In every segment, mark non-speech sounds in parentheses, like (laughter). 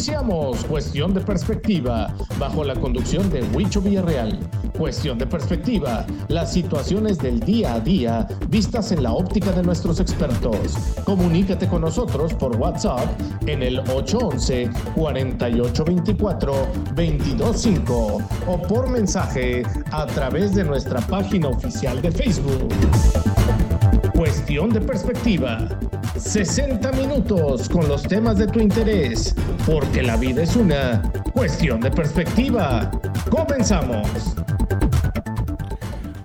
Iniciamos Cuestión de Perspectiva bajo la conducción de Huicho Villarreal. Cuestión de Perspectiva, las situaciones del día a día vistas en la óptica de nuestros expertos. Comunícate con nosotros por WhatsApp en el 811-4824-225 o por mensaje a través de nuestra página oficial de Facebook. Cuestión de Perspectiva 60 minutos con los temas de tu interés, porque la vida es una cuestión de perspectiva. Comenzamos.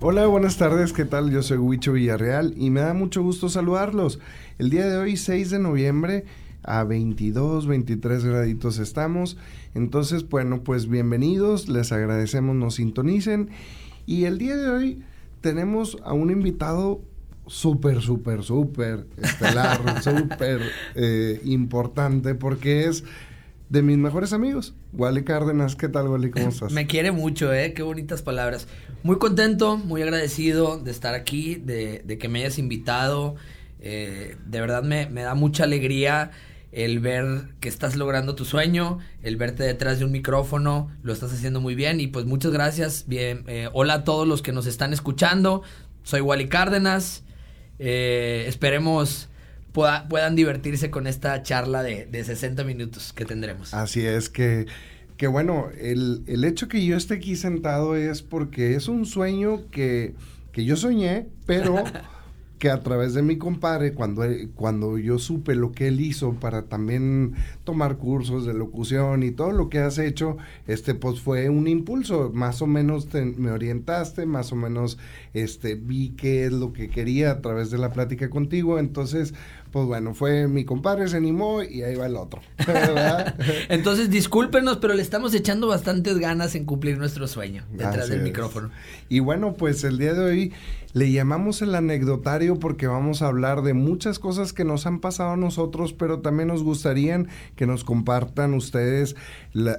Hola, buenas tardes, ¿qué tal? Yo soy Huicho Villarreal y me da mucho gusto saludarlos. El día de hoy, 6 de noviembre, a 22, 23 graditos estamos. Entonces, bueno, pues bienvenidos, les agradecemos, nos sintonicen. Y el día de hoy tenemos a un invitado súper, súper, súper estelar, (laughs) súper eh, importante porque es de mis mejores amigos. Wally Cárdenas, ¿qué tal, Wally? ¿Cómo estás? Me quiere mucho, ¿eh? Qué bonitas palabras. Muy contento, muy agradecido de estar aquí, de, de que me hayas invitado. Eh, de verdad me, me, da mucha alegría el ver que estás logrando tu sueño, el verte detrás de un micrófono, lo estás haciendo muy bien y pues muchas gracias. Bien, eh, hola a todos los que nos están escuchando. Soy Wally Cárdenas. Eh, esperemos puedan divertirse con esta charla de, de, 60 minutos que tendremos. Así es que, que bueno, el, el, hecho que yo esté aquí sentado es porque es un sueño que, que yo soñé, pero (laughs) que a través de mi compadre, cuando, cuando yo supe lo que él hizo para también tomar cursos de locución y todo lo que has hecho, este pues fue un impulso, más o menos me orientaste, más o menos este vi qué es lo que quería a través de la plática contigo, entonces pues bueno, fue mi compadre, se animó y ahí va el otro. (laughs) (laughs) Entonces, discúlpenos, pero le estamos echando bastantes ganas en cumplir nuestro sueño detrás del micrófono. Y bueno, pues el día de hoy le llamamos el anecdotario porque vamos a hablar de muchas cosas que nos han pasado a nosotros, pero también nos gustaría que nos compartan ustedes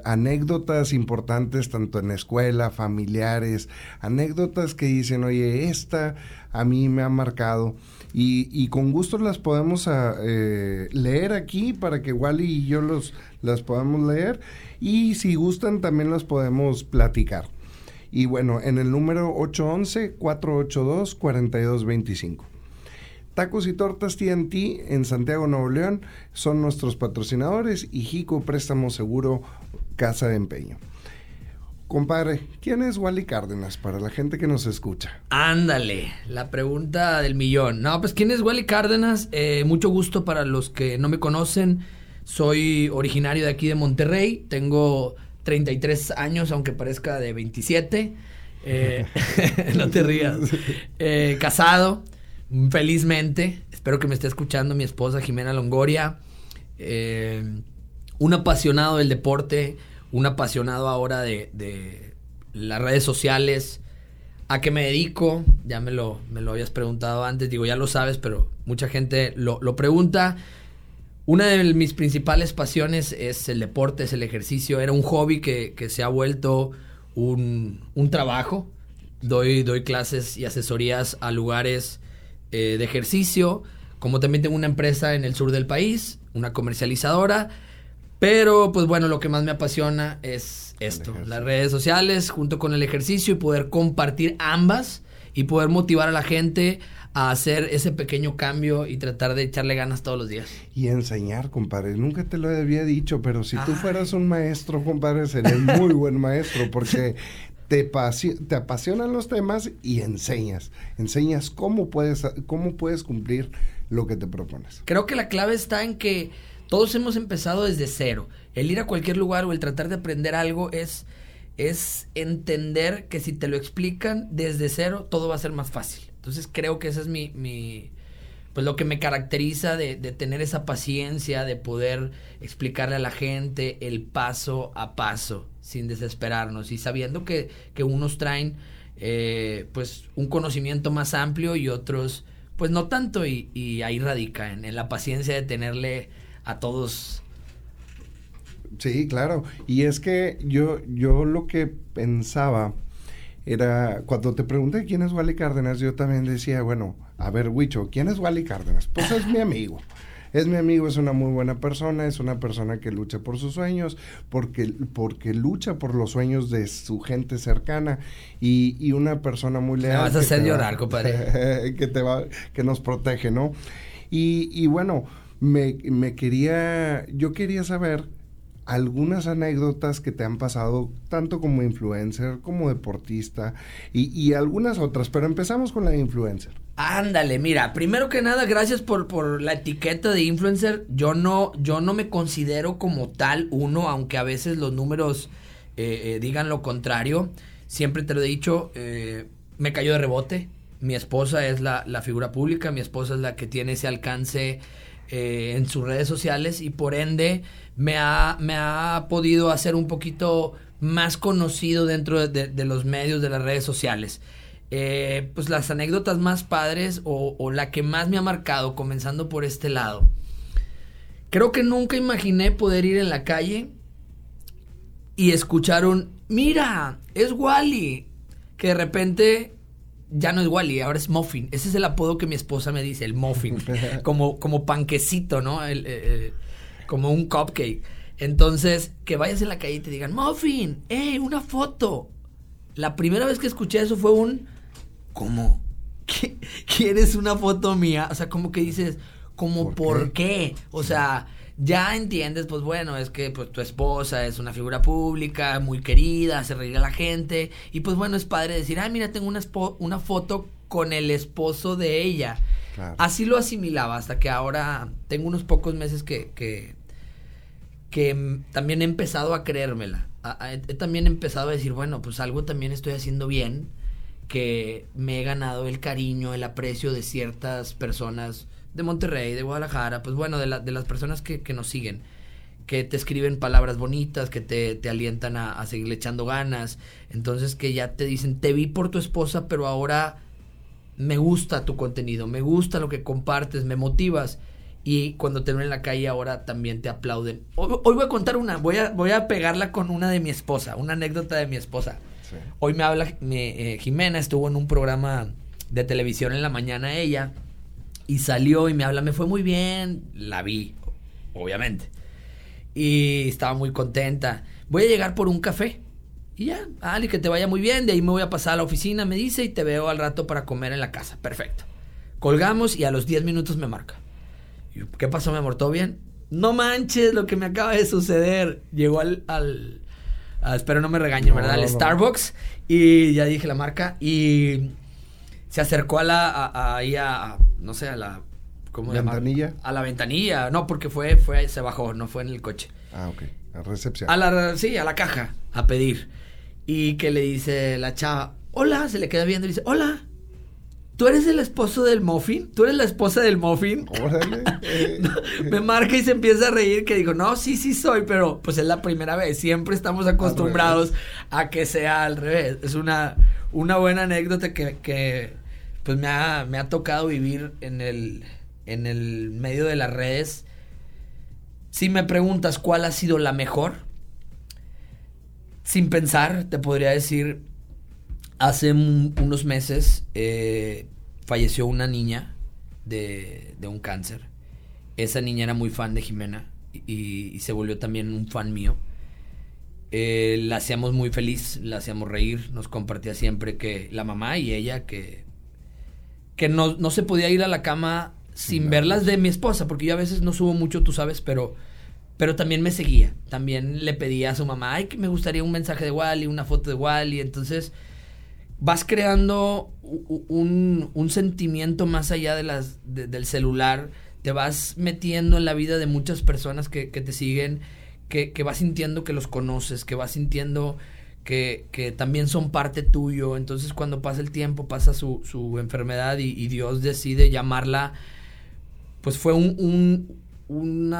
anécdotas importantes tanto en escuela, familiares, anécdotas que dicen, oye, esta a mí me ha marcado. Y, con gusto las podemos ah, eh, leer aquí para que Wally y yo los, las podamos leer. Y si gustan, también las podemos platicar. Y bueno, en el número 811-482-4225. Tacos y Tortas TNT en Santiago, Nuevo León son nuestros patrocinadores y Jico Préstamo Seguro Casa de Empeño. Compadre, ¿quién es Wally Cárdenas para la gente que nos escucha? Ándale, la pregunta del millón. No, pues ¿quién es Wally Cárdenas? Eh, mucho gusto para los que no me conocen. Soy originario de aquí de Monterrey. Tengo 33 años, aunque parezca de 27. Eh, (laughs) (laughs) no te rías. Eh, casado, felizmente. Espero que me esté escuchando mi esposa Jimena Longoria. Eh, un apasionado del deporte, un apasionado ahora de, las redes sociales. ¿A qué me dedico? Ya me lo, me lo habías preguntado antes, digo, ya lo sabes, pero mucha gente lo, pregunta. Una de mis principales pasiones es el deporte, es el ejercicio. Era un hobby que, se ha vuelto un, trabajo. Doy, doy clases y asesorías a lugares eh, de ejercicio. Como también tengo una empresa en el sur del país, una comercializadora. Pero, pues bueno, lo que más me apasiona es esto, las redes sociales junto con el ejercicio y poder compartir ambas y poder motivar a la gente a hacer ese pequeño cambio y tratar de echarle ganas todos los días. Y enseñar, compadre. Nunca te lo había dicho, pero si tú fueras un maestro, compadre, serías muy (laughs) buen maestro porque te, te apasionan los temas y enseñas. Enseñas cómo puedes, cómo puedes cumplir lo que te propones. Creo que la clave está en que todos hemos empezado desde cero. El ir a cualquier lugar o el tratar de aprender algo es, es entender que si te lo explican desde cero, todo va a ser más fácil. Entonces creo que esa es mi, mi pues lo que me caracteriza de, de, tener esa paciencia, de poder explicarle a la gente el paso a paso, sin desesperarnos y sabiendo que, que unos traen eh, pues un conocimiento más amplio y otros pues no tanto y, y ahí radica en, en, la paciencia de tenerle a todos. Sí, claro. Y es que yo, yo lo que pensaba era, cuando te pregunté quién es Wally Cárdenas, yo también decía, bueno, a ver, Huicho, ¿quién es Wally Cárdenas? Pues es mi amigo. es mi amigo, es una muy buena persona, es una persona que lucha por sus sueños, porque, porque lucha por los sueños de su gente cercana y, y una persona muy leal. Me vas a hacer llorar, compadre. (laughs) que, te va, que nos protege, ¿no? Y, y bueno, me, me quería, yo quería saber algunas anécdotas que te han pasado tanto como influencer como deportista y, y, algunas otras, pero empezamos con la influencer. Ándale, mira, primero que nada, gracias por, por la etiqueta de influencer. Yo no, yo no me considero como tal uno, aunque a veces los números eh, eh, digan lo contrario. Siempre te lo he dicho, eh, me cayó de rebote. Mi esposa es la, la, figura pública, mi esposa es la que tiene ese alcance en sus redes sociales y por ende me ha, me ha podido hacer un poquito más conocido dentro de, de, los medios, de las redes sociales. Eh, pues las anécdotas más padres o, o, la que más me ha marcado, comenzando por este lado. Creo que nunca imaginé poder ir en la calle y escuchar un, mira, es Wally, que de repente ya no es Wally, ahora es Muffin. Ese es el apodo que mi esposa me dice, el Muffin, (laughs) como, como panquecito, ¿no? El, el, como un cupcake. Entonces, que vayas en la calle y te digan, Muffin, ¡eh, una foto! La primera vez que escuché eso fue un, ¿cómo? ¿Quieres una foto mía? O sea, como que dices, ¿cómo por, qué? O sea, ya entiendes, pues bueno, es que pues tu esposa es una figura pública, muy querida, hace reír a la gente. Y pues bueno, es padre decir, ah, mira, tengo una, una foto con el esposo de ella. Claro. Así lo asimilaba hasta que ahora tengo unos pocos meses que, que, que también he empezado a creérmela. He también empezado a decir, bueno, pues algo también estoy haciendo bien, que me he ganado el cariño, el aprecio de ciertas personas de Monterrey, de Guadalajara, pues bueno, de, la, de las personas que, que, nos siguen, que te escriben palabras bonitas, que te, te alientan a, a seguirle echando ganas, entonces que ya te dicen, te vi por tu esposa, pero ahora me gusta tu contenido, me gusta lo que compartes, me motivas. Y cuando te ven en la calle ahora también te aplauden. Hoy, hoy, voy a contar una, voy a, voy a pegarla con una de mi esposa, una anécdota de mi esposa. Sí. Hoy me habla mi, eh, Jimena, estuvo en un programa de televisión en la mañana ella y salió y me habla, me fue muy bien, la vi, obviamente. Y estaba muy contenta. Voy a llegar por un café. Y ya, Ali, que te vaya muy bien, de ahí me voy a pasar a la oficina, me dice, y te veo al rato para comer en la casa. Perfecto. Colgamos y a los 10 minutos me marca. ¿Qué pasó, mi amor? ¿Todo bien? No manches lo que me acaba de suceder. Llegó al. al a, espero no me regañen, ¿verdad? Al Starbucks. Y ya dije la marca. Y se acercó a la. ahí a, No sé, a la. ¿Cómo ¿La ventanilla? A la ventanilla. No, porque fue, fue. Se bajó, no fue en el coche. Ah, ok. A recepción. A la, sí, a la caja. A pedir. Y que le dice la chava. Hola, se le queda viendo y dice, hola. ¿Tú eres el esposo del muffin? ¿Tú eres la esposa del muffin? Órale. (laughs) Eh. Me marca y se empieza a reír que digo, no, sí, sí soy, pero pues es la primera vez. Siempre estamos acostumbrados a que sea al revés. Es una, una buena anécdota que, que pues me ha, me ha tocado vivir en el, en el medio de las redes. Si me preguntas cuál ha sido la mejor, sin pensar, te podría decir Hace unos meses eh, falleció una niña de, de, un cáncer. Esa niña era muy fan de Jimena y, y se volvió también un fan mío. Eh, la hacíamos muy feliz, la hacíamos reír, nos compartía siempre que la mamá y ella que, que no, no se podía ir a la cama sin no. verlas de mi esposa, porque yo a veces no subo mucho, tú sabes, pero, pero también me seguía. También le pedía a su mamá, ay, que me gustaría un mensaje de Wally, una foto de Wally. Entonces, vas creando un, un sentimiento más allá de las, de, del celular, te vas metiendo en la vida de muchas personas que, que te siguen, que, que, vas sintiendo que los conoces, que vas sintiendo que, que, también son parte tuyo, entonces cuando pasa el tiempo, pasa su, su enfermedad y, Dios decide llamarla, pues fue un, un,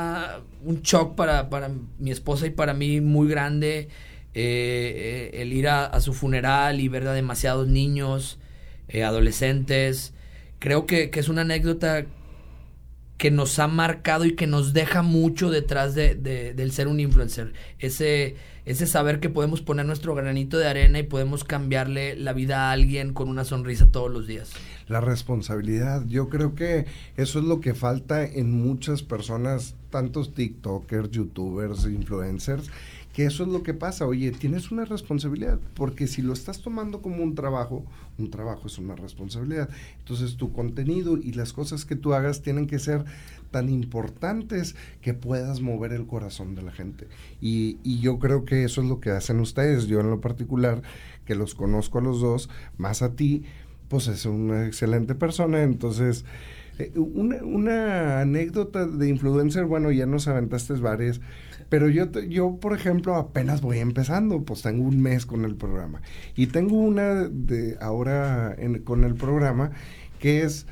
un shock para, para mi esposa y para mí muy grande eh, el ir a, a, su funeral y ver a demasiados niños, eh, adolescentes. Creo que, que, es una anécdota que nos ha marcado y que nos deja mucho detrás de, de, del ser un influencer. Ese, ese saber que podemos poner nuestro granito de arena y podemos cambiarle la vida a alguien con una sonrisa todos los días. La responsabilidad, yo creo que eso es lo que falta en muchas personas, tantos TikTokers, YouTubers, influencers, que eso es lo que pasa. Oye, tienes una responsabilidad, porque si lo estás tomando como un trabajo, un trabajo es una responsabilidad. Entonces tu contenido y las cosas que tú hagas tienen que ser tan importantes que puedas mover el corazón de la gente. Y, y yo creo que eso es lo que hacen ustedes. Yo en lo particular, que los conozco a los dos, más a ti, pues es una excelente persona. Entonces, eh, una, una, anécdota de influencer, bueno, ya nos aventaste varias, pero yo, yo, por ejemplo, apenas voy empezando, pues tengo un mes con el programa. Y tengo una de ahora en, con el programa que es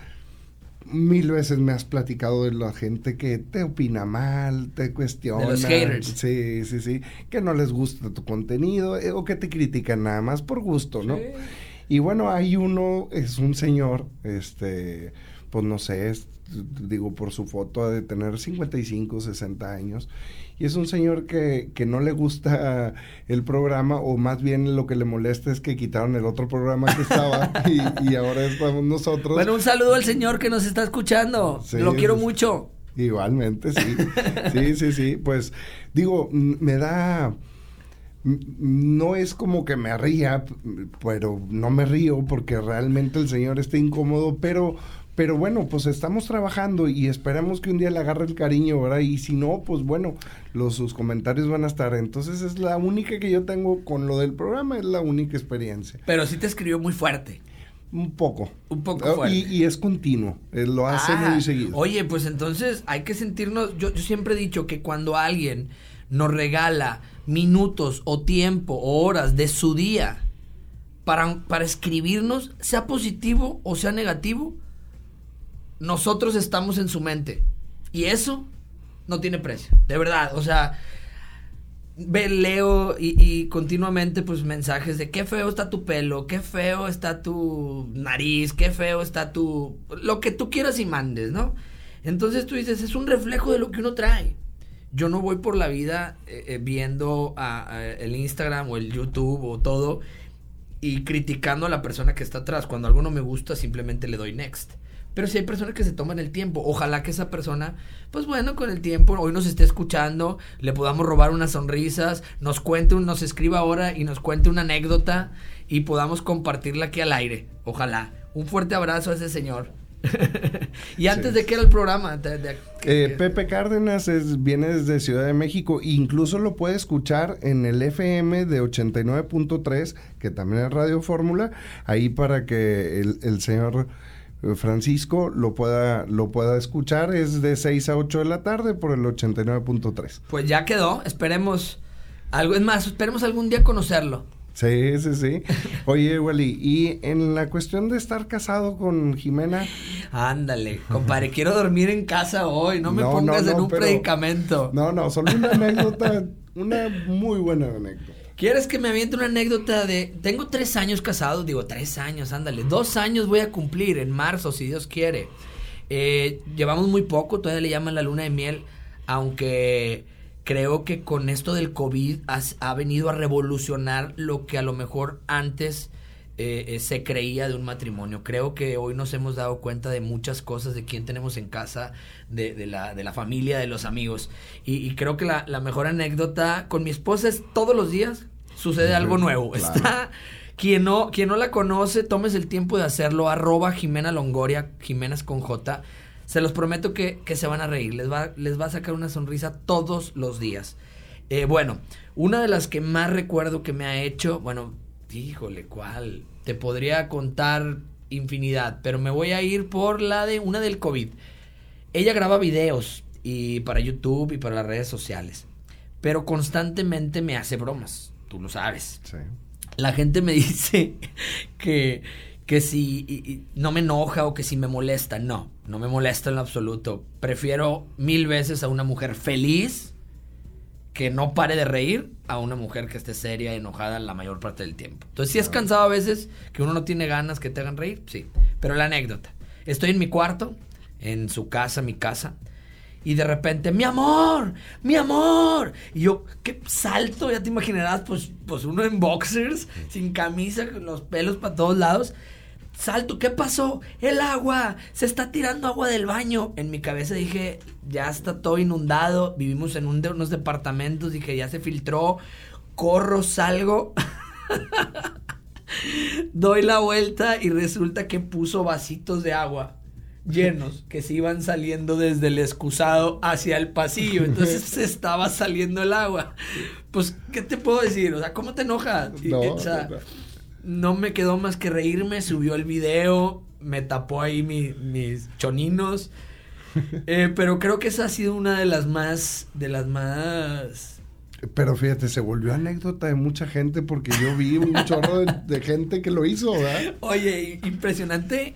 mil veces me has platicado de la gente que te opina mal, te cuestiona. De los haters. Sí, sí, sí. Que no les gusta tu contenido eh, o que te critican nada más por gusto, ¿no? Sí. Y bueno, hay uno, es un señor, este, pues no sé, es, digo, por su foto de tener 55, 60 años. Y es un señor que, que no le gusta el programa, o más bien lo que le molesta es que quitaron el otro programa que estaba (laughs) y, y, ahora estamos nosotros. Bueno, un saludo al señor que nos está escuchando. Sí, lo quiero mucho. Igualmente, sí. sí, sí, sí. Pues digo, me da no es como que me ría, pero no me río porque realmente el señor está incómodo, pero pero bueno, pues estamos trabajando y esperamos que un día le agarre el cariño, ¿verdad? Y si no, pues bueno, los, sus comentarios van a estar. Entonces es la única que yo tengo con lo del programa, es la única experiencia. Pero sí te escribió muy fuerte. Un poco. Un poco fuerte. Y, y es continuo, lo hace ah, muy seguido. Oye, pues entonces hay que sentirnos, yo, yo siempre he dicho que cuando alguien nos regala minutos o tiempo o horas de su día para, para escribirnos, sea positivo o sea negativo, nosotros estamos en su mente. Y eso no tiene precio, de verdad. O sea, ve, leo y, continuamente pues mensajes de qué feo está tu pelo, qué feo está tu nariz, qué feo está tu... lo que tú quieras y mandes, ¿no? Entonces tú dices, es un reflejo de lo que uno trae. Yo no voy por la vida eh, eh, viendo a el Instagram o el YouTube o todo y criticando a la persona que está atrás. Cuando algo no me gusta, simplemente le doy next. Pero si hay personas que se toman el tiempo, ojalá que esa persona, pues bueno, con el tiempo, hoy nos esté escuchando, le podamos robar unas sonrisas, nos cuente, un, nos escriba ahora y nos cuente una anécdota y podamos compartirla aquí al aire. Ojalá. Un fuerte abrazo a ese señor. (laughs) y antes sí. de qué era el programa, de, de, eh, Pepe Cárdenas es, viene desde Ciudad de México, incluso lo puede escuchar en el FM de 89.3, que también es Radio Fórmula, ahí para que el, el señor Francisco lo pueda, lo pueda escuchar. Es de 6 a 8 de la tarde por el 89.3. Pues ya quedó. Esperemos algo. Es más, esperemos algún día conocerlo. Sí, sí, sí. (laughs) Oye, Wally, y en la cuestión de estar casado con Jimena. Ándale, compadre, quiero dormir en casa hoy, no me no, pongas no, no, en un pero, predicamento. No, no, solo una anécdota, una muy buena anécdota. ¿Quieres que me aviente una anécdota de... Tengo tres años casado, digo, tres años, ándale. Dos años voy a cumplir en marzo, si Dios quiere. Eh, llevamos muy poco, todavía le llaman la luna de miel, aunque creo que con esto del COVID has, ha venido a revolucionar lo que a lo mejor antes eh, eh, se creía de un matrimonio. Creo que hoy nos hemos dado cuenta de muchas cosas, de quién tenemos en casa, de, de, la, de la, familia, de los amigos. Y, y creo que la, la, mejor anécdota con mi esposa es todos los días sucede algo nuevo. Claro. Está... Quien no, quien no la conoce, tomes el tiempo de hacerlo. Arroba Jimena Longoria, Jimenas con J. Se los prometo que, que, se van a reír. Les va, les va a sacar una sonrisa todos los días. Eh, bueno, una de las que más recuerdo que me ha hecho, bueno, híjole, ¿cuál? Te podría contar infinidad, pero me voy a ir por la de una del COVID. Ella graba videos y para YouTube y para las redes sociales, pero constantemente me hace bromas, tú lo sabes. Sí. La gente me (laughs) dice que, que si y, y no me enoja o que si me molesta. No, no me molesta en lo absoluto. Prefiero mil veces a una mujer feliz que no pare de reír a una mujer que esté seria, enojada la mayor parte del tiempo. Entonces, si sí es cansado a veces que uno no tiene ganas que te hagan reír, sí. Pero la anécdota. Estoy en mi cuarto, en su casa, mi casa, Y de repente, mi amor, mi amor. Y yo, qué salto, ya te imaginarás, pues, pues uno en boxers, sin camisa, con los pelos para todos lados. Salto, ¿qué pasó? El agua, se está tirando agua del baño. En mi cabeza dije, ya está todo inundado, vivimos en un de unos departamentos, dije, ya se filtró, corro, salgo. (laughs) Doy la vuelta y resulta que puso vasitos de agua llenos que se iban saliendo desde el excusado hacia el pasillo. Entonces (laughs) se estaba saliendo el agua. Pues, ¿qué te puedo decir? O sea, ¿cómo te enojas? No, o sea, no, me quedó más que reírme. Subió el video, me tapó ahí mis choninos. (laughs) Eh, pero creo que esa ha sido una de las más, de las más pero fíjate, se volvió anécdota de mucha gente porque yo vi un (laughs) chorro de, gente que lo hizo, ¿verdad? Oye, impresionante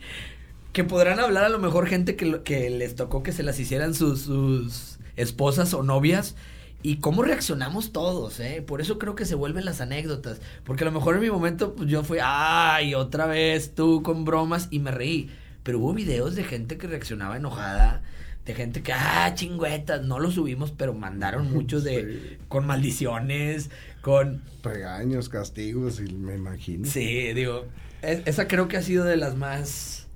que podrán hablar a lo mejor gente que, que les tocó que se las hicieran sus, sus esposas o novias. Y cómo reaccionamos todos, ¿eh? Por eso creo que se vuelven las anécdotas. Porque a lo mejor en mi momento pues, yo fui, ay, otra vez tú con bromas y me reí. Pero hubo videos de gente que reaccionaba enojada de gente que, ah, chingüetas, no lo subimos, pero mandaron (laughs) muchos de, con maldiciones, con... Regaños, castigos, y me imagino. Sí, digo, esa creo que ha sido de las más,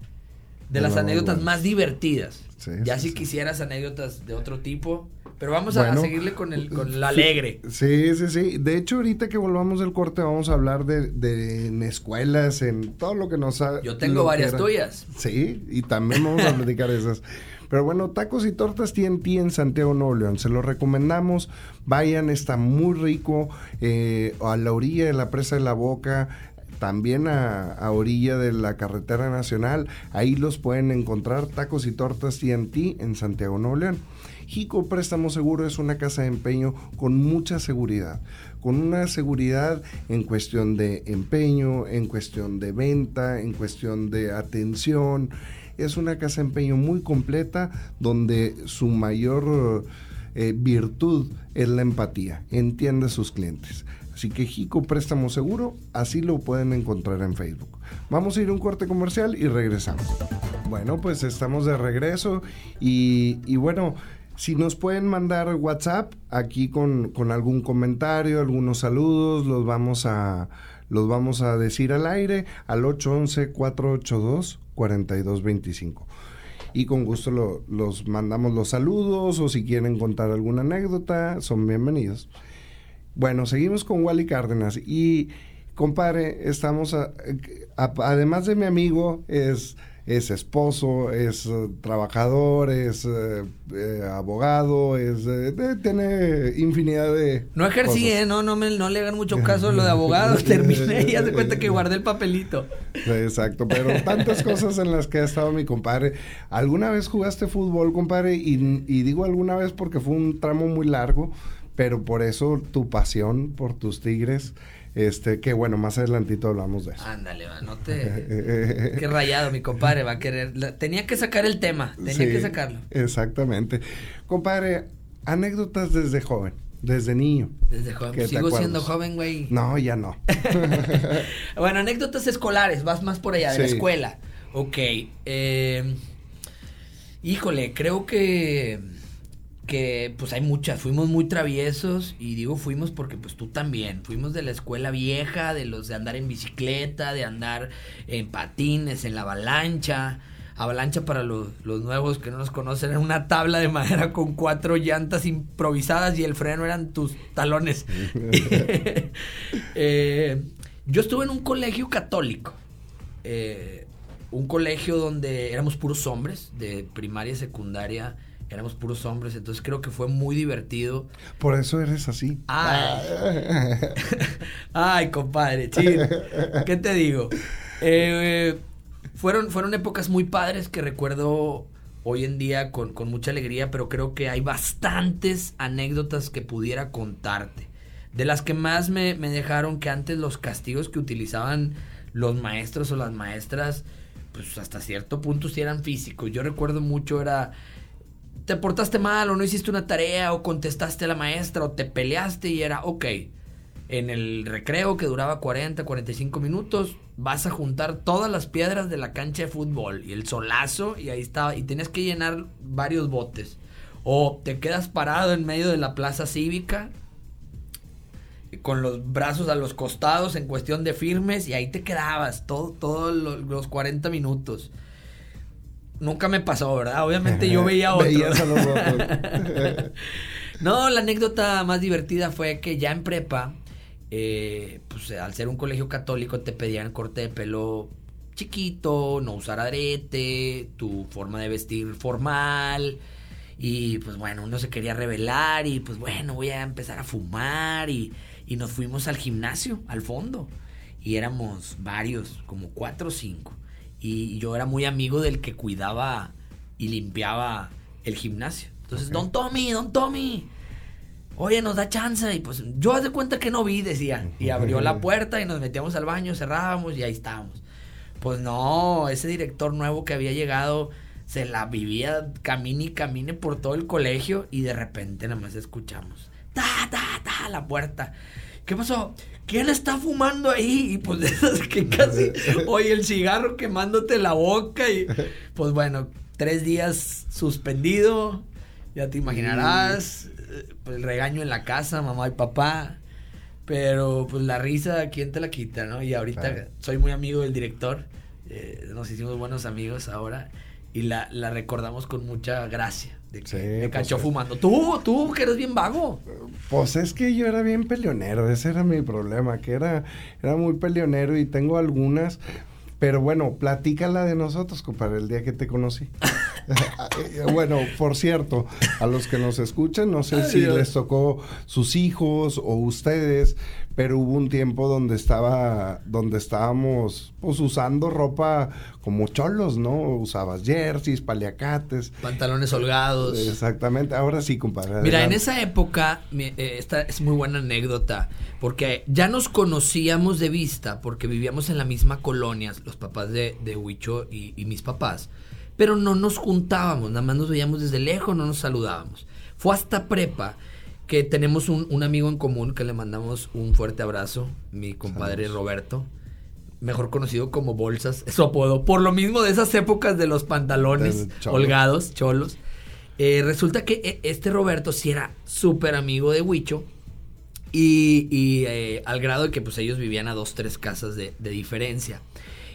de las anécdotas más divertidas. ya si quisieras anécdotas de otro tipo, pero vamos a seguirle con el, con el alegre. Sí, sí, sí. De hecho, ahorita que volvamos del corte, vamos a hablar de, de en escuelas, en todo lo que nos ha. Yo tengo varias tuyas. Sí, y también vamos a (laughs) platicar esas. Pero bueno, Tacos y Tortas TNT en Santiago Nuevo León. Se lo recomendamos. Vayan, está muy rico. Eh, a la orilla de la presa de la Boca también a, a, orilla de la carretera nacional. Ahí los pueden encontrar, tacos y tortas TNT en Santiago Nuevo León. Jico Préstamo Seguro es una casa de empeño con mucha seguridad, con una seguridad en cuestión de empeño, en cuestión de venta, en cuestión de atención es una casa de empeño muy completa donde su mayor eh, virtud es la empatía, entiende a sus clientes. Así que Jico Préstamo Seguro, así lo pueden encontrar en Facebook. Vamos a ir a un corte comercial y regresamos. Bueno, pues estamos de regreso y, y bueno, si nos pueden mandar WhatsApp aquí con, con algún comentario, algunos saludos, los vamos a, los vamos a decir al aire al 811-482-4225. Y con gusto los mandamos los saludos o si quieren contar alguna anécdota, son bienvenidos. Bueno, seguimos con Wally Cárdenas y compadre, estamos, además de mi amigo, es es esposo, es eh, trabajador, es eh, eh, abogado, es tiene infinidad de No ejercí, no no me no le hagan mucho (laughs) caso a lo de abogado, (laughs) terminé y hace cuenta que (laughs) guardé el papelito. Exacto, pero tantas cosas en las que ha estado mi compadre. ¿Alguna vez jugaste fútbol, compadre? Y, y digo alguna vez porque fue un tramo muy largo, pero por eso tu pasión por tus Tigres este, que bueno, más adelantito hablamos de eso. Ándale, va, no te... (laughs) Qué rayado, mi compadre, va a querer... Tenía que sacar el tema, tenía que sacarlo. Exactamente. Compadre, anécdotas desde joven, desde niño. Desde joven. Sigo siendo joven, güey. No, ya no. (laughs) (laughs) bueno, anécdotas escolares, vas más por allá, de la escuela. Ok. Eh, híjole, creo que que pues hay muchas, fuimos muy traviesos y digo fuimos porque pues tú también, fuimos de la escuela vieja, de los de andar en bicicleta, de andar en patines, en la avalancha. Avalancha para los, nuevos que no nos conocen era una tabla de madera con cuatro llantas improvisadas y el freno eran tus talones. (laughs) Eh, yo estuve en un colegio católico. Eh, un colegio donde éramos puros hombres, de primaria y secundaria éramos puros hombres, entonces creo que fue muy divertido. Por eso eres así. Ay, (laughs) compadre, ¿qué te digo? Eh, fueron, fueron épocas muy padres que recuerdo hoy en día con, con mucha alegría, pero creo que hay bastantes anécdotas que pudiera contarte. De las que más me, me dejaron que antes los castigos que utilizaban los maestros o las maestras, pues hasta cierto punto sí eran físicos. Yo recuerdo mucho era te portaste mal o no hiciste una tarea o contestaste a la maestra o te peleaste y era, ok, en el recreo que duraba 40, 45 minutos, vas a juntar todas las piedras de la cancha de fútbol y el solazo y ahí estaba, y tenías que llenar varios botes. O te quedas parado en medio de la plaza cívica con los brazos a los costados en cuestión de firmes y ahí te quedabas todos todo los 40 minutos. Nunca me pasó, ¿verdad? Obviamente yo veía (laughs) otros. (laughs) no, la anécdota más divertida fue que ya en prepa, eh, pues al ser un colegio católico te pedían corte de pelo chiquito, no usar arete, tu forma de vestir formal. Y pues bueno, uno se quería revelar y pues bueno, voy a empezar a fumar y y nos fuimos al gimnasio, al fondo. Y éramos varios, como cuatro o cinco. Y yo era muy amigo del que cuidaba y limpiaba el gimnasio. Entonces, Don Tommy, Don Tommy, oye, nos da chance. Y pues yo haz de cuenta que no vi, decía. Y abrió la puerta y nos metíamos al baño, cerrábamos y ahí estábamos. Pues no, ese director nuevo que había llegado se la vivía camine y camine por todo el colegio y de repente nada más escuchamos ta, ta, ta, la puerta. ¿Qué pasó? ¿Quién está fumando ahí? Y pues de esas que casi, oye, el cigarro quemándote la boca y pues bueno, tres días suspendido, ya te imaginarás, pues, el regaño en la casa, mamá y papá, pero pues la risa, ¿quién te la quita, no? Y ahorita soy muy amigo del director, eh, nos hicimos buenos amigos ahora y la, la recordamos con mucha gracia. De que me pues cachó fumando. Tú, tú, que eres bien vago. Pues es que yo era bien peleonero, ese era mi problema, que era, era muy peleonero y tengo algunas, pero bueno, platícala de nosotros, compadre, el día que te conocí. (laughs) (laughs) bueno, por cierto, a los que nos escuchan, no sé si les tocó sus hijos o ustedes, pero hubo un tiempo donde estaba, donde estábamos pues usando ropa como cholos, ¿no? Usabas jerseys, paliacates. Pantalones holgados. Exactamente, ahora sí, compadre. Mira, en esa época, eh, esta es muy buena anécdota, porque ya nos conocíamos de vista, porque vivíamos en la misma colonia, los papás de, de Huicho y, y mis papás, pero no nos juntábamos, nada más nos veíamos desde lejos, no nos saludábamos. Fue hasta prepa que tenemos un, amigo en común que le mandamos un fuerte abrazo, mi compadre Roberto, mejor conocido como Bolsas, es (laughs) su apodo, por lo mismo de esas épocas de los pantalones holgados, cholos. Eh, resulta que eh, este Roberto sí era súper amigo de Huicho y, eh, al grado de que pues ellos vivían a dos, tres casas de, de diferencia.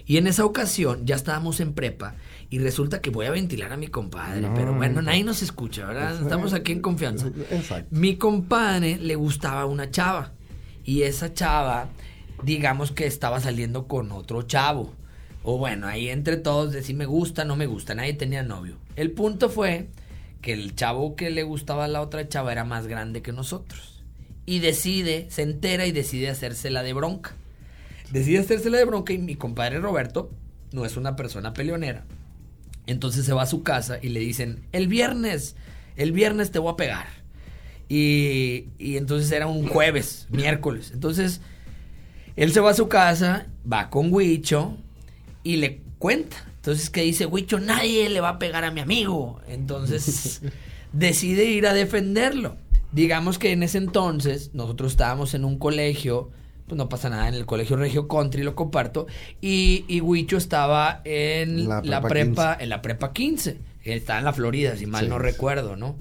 Y en esa ocasión ya estábamos en prepa y resulta que voy a ventilar a mi compadre, pero bueno, nadie nos escucha, ¿verdad? Estamos aquí en confianza. Exacto. Mi compadre le gustaba una chava y esa chava, digamos que estaba saliendo con otro chavo. O bueno, ahí entre todos de si me gusta, no me gusta, nadie tenía novio. El punto fue que el chavo que le gustaba a la otra chava era más grande que nosotros. Y decide, se entera y decide hacérsela de bronca. Decide hacérsela de bronca y mi compadre Roberto no es una persona peleonera entonces se va a su casa y le dicen, el viernes, el viernes te voy a pegar. Y, entonces era un jueves, miércoles. Entonces, él se va a su casa, va con Huicho y le cuenta. Entonces, ¿qué dice Huicho? Nadie le va a pegar a mi amigo. Entonces, (laughs) decide ir a defenderlo. Digamos que en ese entonces nosotros estábamos en un colegio pues no pasa nada, en el colegio Regio Country lo comparto. Y, y Huicho estaba en la, prepa, en la prepa 15. Estaba en la Florida, si mal no recuerdo, ¿no?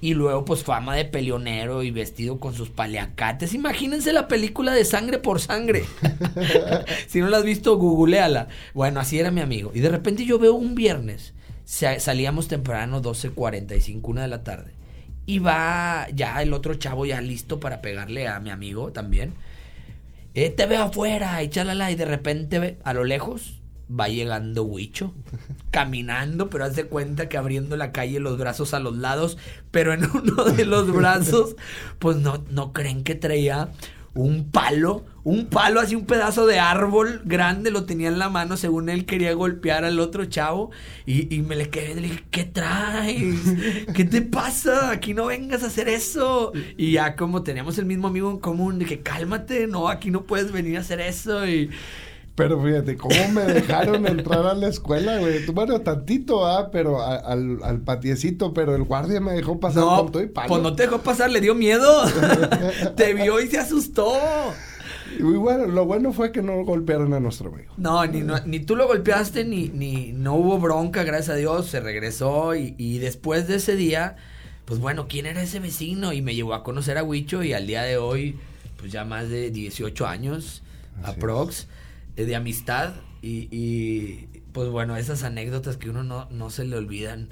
Y luego, pues, fama de peleonero y vestido con sus paliacates. Imagínense la película de Sangre por Sangre. (laughs) (laughs) si no la has visto, googleala. Bueno, así era mi amigo. Y de repente yo veo un viernes, salíamos temprano, 12.45, una de la tarde. Y va ya el otro chavo ya listo para pegarle a mi amigo también eh, te veo afuera y chalala, y de repente a lo lejos va llegando Huicho, (laughs) caminando, pero hace cuenta que abriendo la calle los brazos a los lados, pero en (laughs) uno de los brazos, pues no, no creen que traía un palo, un palo así, un pedazo de árbol grande, lo tenía en la mano, según él quería golpear al otro chavo, y, me le quedé, le dije, ¿qué traes? ¿Qué te pasa? Aquí no vengas a hacer eso. Y ya como teníamos el mismo amigo en común, dije, cálmate, no, aquí no puedes venir a hacer eso, y... Pero fíjate, ¿cómo me dejaron entrar a la escuela, güey? Bueno, tantito, ah, pero al, al patiecito, pero el guardia me dejó pasar con todo y palo. Pues no te dejó pasar, le dio miedo. (laughs) te vio y se asustó. Y bueno, lo bueno fue que no golpearon a nuestro amigo. No, ni, ni tú lo golpeaste, ni, ni no hubo bronca, gracias a Dios, se regresó y, y después de ese día pues bueno, ¿quién era ese vecino? Y me llevó a conocer a Huicho y al día de hoy, pues ya más de 18 años, aprox, eh, de amistad. Y, y, pues bueno, esas anécdotas que uno no, no se le olvidan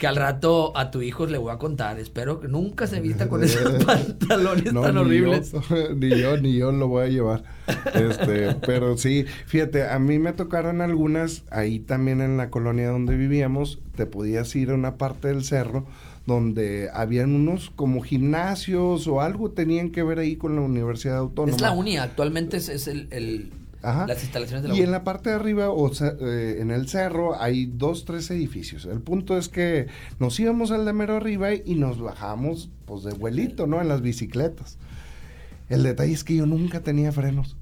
que al rato a tu hijo le voy a contar. Espero que nunca se vista con esos (laughs) pantalones tan horribles. (laughs) ni yo, ni yo lo voy a llevar. Este, (laughs) pero sí, fíjate, a mí me tocaron algunas, ahí también en la colonia donde vivíamos, te podías ir a una parte del cerro donde habían unos como gimnasios o algo tenían que ver ahí con la Universidad Autónoma. Es la uni, actualmente es, el, las instalaciones de la Y en la parte de arriba, o sea, eh, en el cerro, hay dos, tres edificios. El punto es que nos íbamos al de mero arriba y nos bajamos, pues, de vuelito, ¿no? En las bicicletas. El detalle es que yo nunca tenía frenos.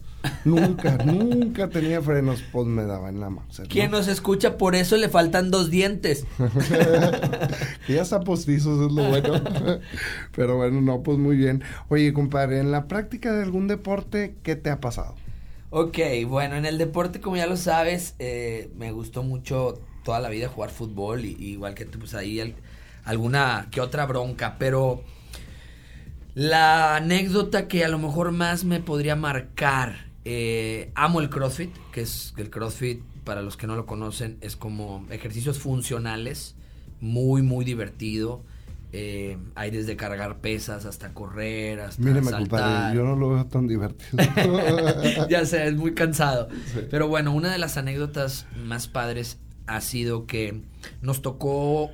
Nunca, (laughs) nunca tenía frenos, pues me daba en la mano. ¿Quién nos escucha? Por eso le faltan dos dientes. (laughs) ya está postizo, es lo bueno. (laughs) Pero bueno, no, pues muy bien. Oye, compadre, en la práctica de algún deporte, ¿qué te ha pasado? Ok, bueno, en el deporte, como ya lo sabes, eh, me gustó mucho toda la vida jugar fútbol, y, igual que tú, pues ahí alguna que otra bronca, pero la anécdota que a lo mejor más me podría marcar, eh, amo el CrossFit, que es el CrossFit, para los que no lo conocen, es como ejercicios funcionales, muy, muy divertido. Eh, hay desde cargar pesas hasta correr, hasta Míreme, compadre, yo no lo veo tan divertido. (laughs) ya sé, es muy cansado. Pero bueno, una de las anécdotas más padres ha sido que nos tocó,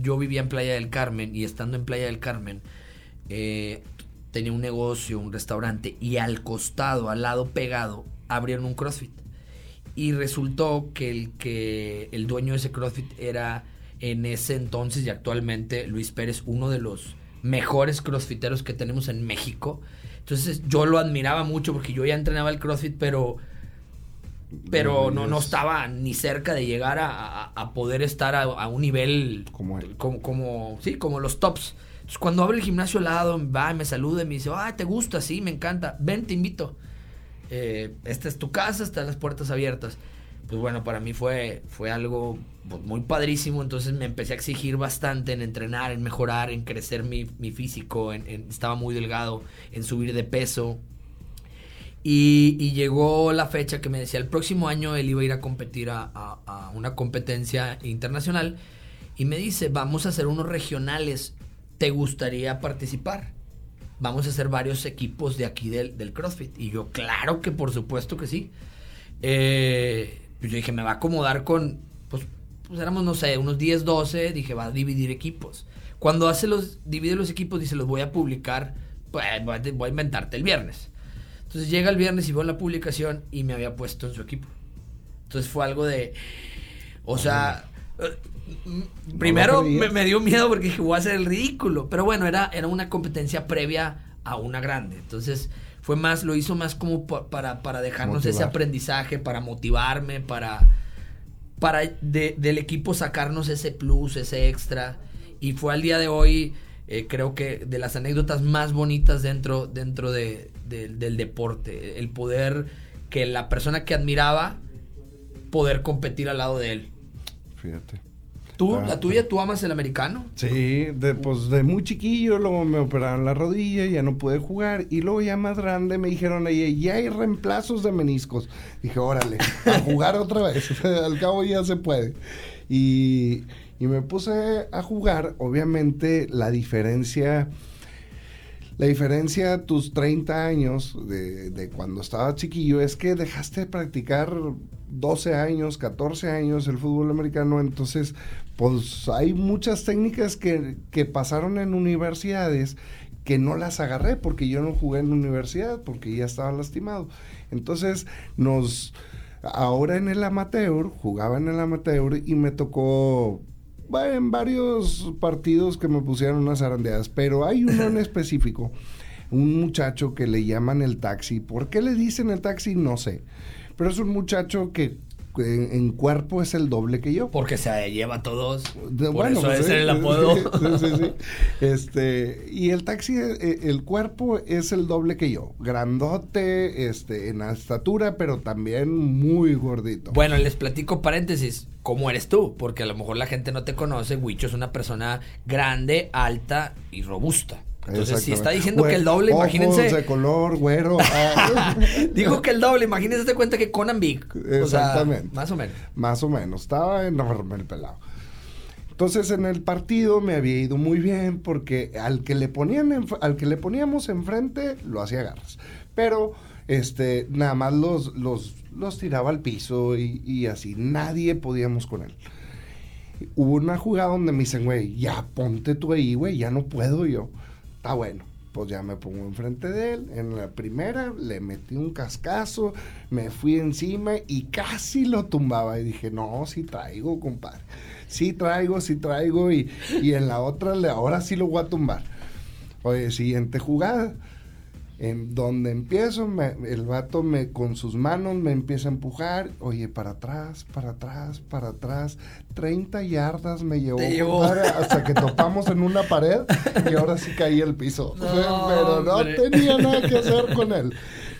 yo vivía en Playa del Carmen y estando en Playa del Carmen, eh, tenía un negocio, un restaurante y al costado, al lado pegado, abrieron un CrossFit. Y resultó que el, que el dueño de ese CrossFit era en ese entonces y actualmente Luis Pérez, uno de los mejores crossfiteros que tenemos en México. Entonces yo lo admiraba mucho porque yo ya entrenaba el crossfit, pero pero no, no estaba ni cerca de llegar a, poder estar a, un nivel como, como, sí, como los tops. Entonces cuando abre el gimnasio al lado, va, me saluda y me dice, ah, ¿te gusta? Sí, me encanta. Ven, te invito. Eh, esta es tu casa, están las puertas abiertas pues bueno, para mí fue, fue algo pues, muy padrísimo, entonces me empecé a exigir bastante en entrenar, en mejorar, en crecer mi, físico, en, estaba muy delgado, en subir de peso. Y, llegó la fecha que me decía, el próximo año él iba a ir a competir a, a, una competencia internacional y me dice, vamos a hacer unos regionales, ¿te gustaría participar? Vamos a hacer varios equipos de aquí del, del CrossFit. Y yo, claro que por supuesto que sí. Eh, pues yo dije, me va a acomodar con, pues, pues éramos, no sé, unos 10, 12, dije, va a dividir equipos. Cuando hace los, divide los equipos, dice, los voy a publicar, pues voy a inventarte el viernes. Entonces llega el viernes y veo la publicación y me había puesto en su equipo. Entonces fue algo de, o sea, eh, primero me, dio miedo porque dije, voy a hacer el ridículo. Pero bueno, era, era una competencia previa a una grande. Entonces fue más, lo hizo más como para, para dejarnos ese aprendizaje, para motivarme, para, para del equipo sacarnos ese plus, ese extra. Y fue al día de hoy, eh, creo que de las anécdotas más bonitas dentro, dentro de, del deporte. El poder que la persona que admiraba, poder competir al lado de él. Fíjate. ¿Tú, la tuya, tú amas el americano? Sí, de, pues de muy chiquillo, luego me operaron la rodilla, ya no pude jugar. Y luego ya más grande me dijeron, ahí ya hay reemplazos de meniscos. Dije, órale, a jugar otra vez. (laughs) Al cabo ya se puede. Y, y me puse a jugar, obviamente la diferencia la diferencia a tus 30 años de, de, cuando estaba chiquillo es que dejaste de practicar 12 años, 14 años el fútbol americano, entonces pues hay muchas técnicas que, que pasaron en universidades que no las agarré porque yo no jugué en universidad porque ya estaba lastimado. Entonces nos ahora en el amateur, jugaba en el amateur y me tocó en varios partidos que me pusieron unas arandeadas, pero hay uno en (laughs) específico, un muchacho que le llaman el taxi. ¿Por qué le dicen el taxi? No sé. Pero es un muchacho que en, en cuerpo es el doble que yo. Porque se lleva a todos. De- Por bueno, eso pues, es sí, el apodo. sí, sí, sí. Este, y el taxi, eh, el cuerpo es el doble que yo. Grandote, este, en estatura, pero también muy gordito. Bueno, les platico paréntesis. ¿Cómo eres tú? Porque a lo mejor la gente no te conoce. Huicho es una persona grande, alta y robusta. Entonces, si está diciendo que el doble, Ojos imagínense. de color, güero. ah, (laughs) Dijo que el doble, imagínense de cuenta que Conan Big. O sea, Exactamente. más o menos. más o menos. Estaba enorme el pelado. Entonces en el partido me había ido muy bien porque al que le ponían enf- al que le poníamos enfrente lo hacía garras. Pero este nada más los, los, los tiraba al piso y, y así. Nadie podíamos con él. Hubo una jugada donde me dicen, güey, ya ponte tú ahí, güey, ya no puedo yo. Está bueno. Pues ya me pongo enfrente de él. En la primera le metí un cascazo, me fui encima y casi lo tumbaba. Y dije, no, sí traigo, compadre. Sí traigo, sí traigo. Y, y en la otra, ahora sí lo voy a tumbar. Oye, siguiente jugada. En donde empiezo, me- el vato me, con sus manos me empieza a empujar. Oye, para atrás, para atrás, para atrás. 30 yardas me llevó, hasta que topamos en una pared y ahora sí caí al piso. No, (laughs) Pero no hombre. tenía nada que hacer con él.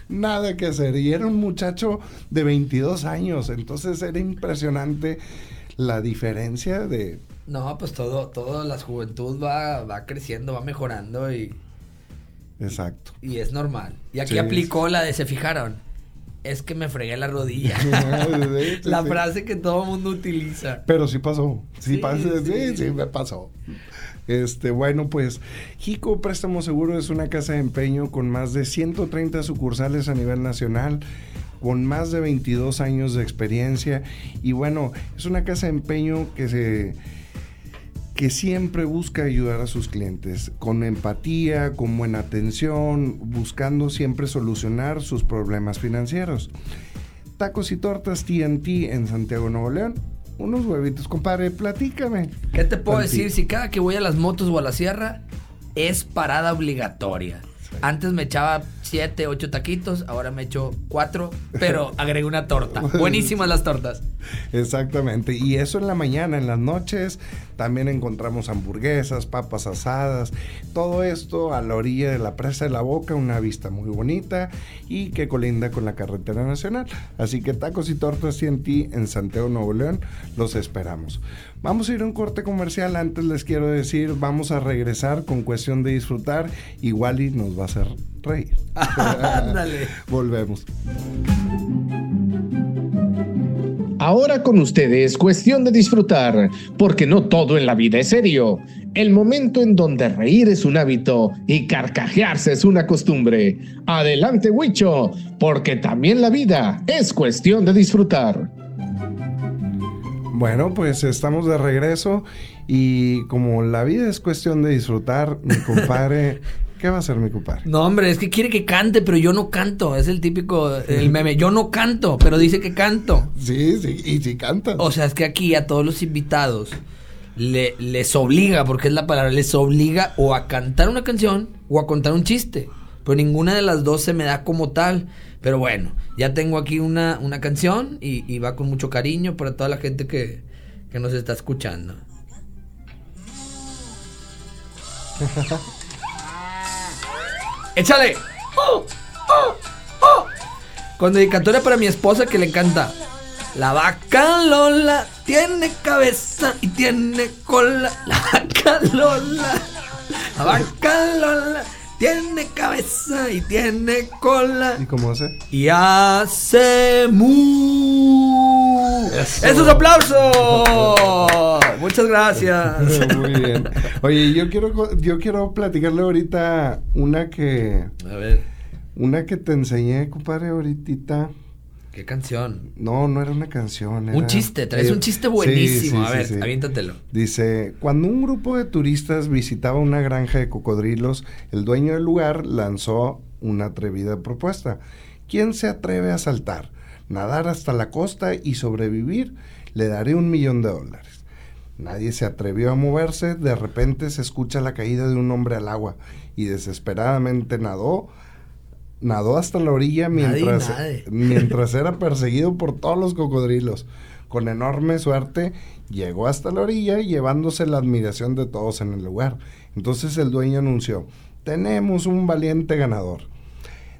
Nada que hacer. Y era un muchacho de 22 años. Entonces era impresionante la diferencia de... No, pues todo, todo, la juventud va, va creciendo, va mejorando y, Exacto. y es normal. Y aquí Sí, aplicó la de se fijaron. Es que me fregué la rodilla. (laughs) La sí. frase que todo mundo utiliza. Pero sí pasó. Sí, Sí, pasó, sí, sí. sí, me pasó. Este, bueno, pues Jico Préstamo Seguro es una casa de empeño con más de 130 sucursales a nivel nacional, con más de 22 años de experiencia y bueno, es una casa de empeño que se que siempre busca ayudar a sus clientes con empatía, con buena atención, buscando siempre solucionar sus problemas financieros. Tacos y tortas TNT en Santiago Nuevo León. Unos huevitos, compadre, platícame. ¿Qué te puedo decir? Si cada que voy a las motos o a la sierra es parada obligatoria. Antes me echaba siete, ocho taquitos, ahora me echo cuatro, pero (laughs) agregué una torta. Buenísimas las tortas. Exactamente. Y eso en la mañana, en las noches, también encontramos hamburguesas, papas asadas, todo esto a la orilla de la presa de la boca, una vista muy bonita y que colinda con la carretera nacional. Así que tacos y tortas TNT en Santiago Nuevo León, los esperamos. Vamos a ir a un corte comercial. Antes les quiero decir, vamos a regresar con cuestión de disfrutar. Igual y nos va a hacer reír. (laughs) Ándale. Volvemos. Ahora con ustedes, cuestión de disfrutar, porque no todo en la vida es serio. El momento en donde reír es un hábito y carcajearse es una costumbre. Adelante, Huicho, porque también la vida es cuestión de disfrutar. Bueno, pues estamos de regreso y como la vida es cuestión de disfrutar, mi compadre, (laughs) ¿qué va a hacer mi compadre? No, hombre, es que quiere que cante, pero yo no canto. Es el típico, el meme. Yo no canto, pero dice que canto. Sí, sí, y si cantas. O sea, es que aquí a todos los invitados le- les obliga, porque es la palabra, les obliga o a cantar una canción o a contar un chiste. Pero ninguna de las dos se me da como tal. Pero bueno, ya tengo aquí una, una canción y, y va con mucho cariño para toda la gente que, que nos está escuchando. (laughs) ¡Échale! ¡Oh! ¡Oh! ¡Oh! Con dedicatoria para mi esposa que le encanta. La vaca Lola tiene cabeza y tiene cola. La vaca Lola. La vaca Lola tiene cabeza y tiene cola. ¿Y cómo hace? Y hace mu. Eso. ¡Esos aplausos! Muchas gracias. (laughs) Muy bien. Oye, yo quiero co- yo quiero platicarle ahorita una que A ver, una que te enseñé, compadre, ahorita. qué canción. No, no era una canción. Un chiste, traes eh, un chiste buenísimo. sí, a sí, ver, sí. aviéntatelo. Dice, cuando un grupo de turistas visitaba una granja de cocodrilos, el dueño del lugar lanzó una atrevida propuesta. ¿Quién se atreve a saltar, nadar hasta la costa y sobrevivir? Le daré un millón de dólares. Nadie se atrevió a moverse, de repente se escucha la caída de un hombre al agua y desesperadamente nadó nadó hasta la orilla mientras, (laughs) mientras era perseguido por todos los cocodrilos. Con enorme suerte llegó hasta la orilla llevándose la admiración de todos en el lugar. Entonces el dueño anunció, tenemos un valiente ganador.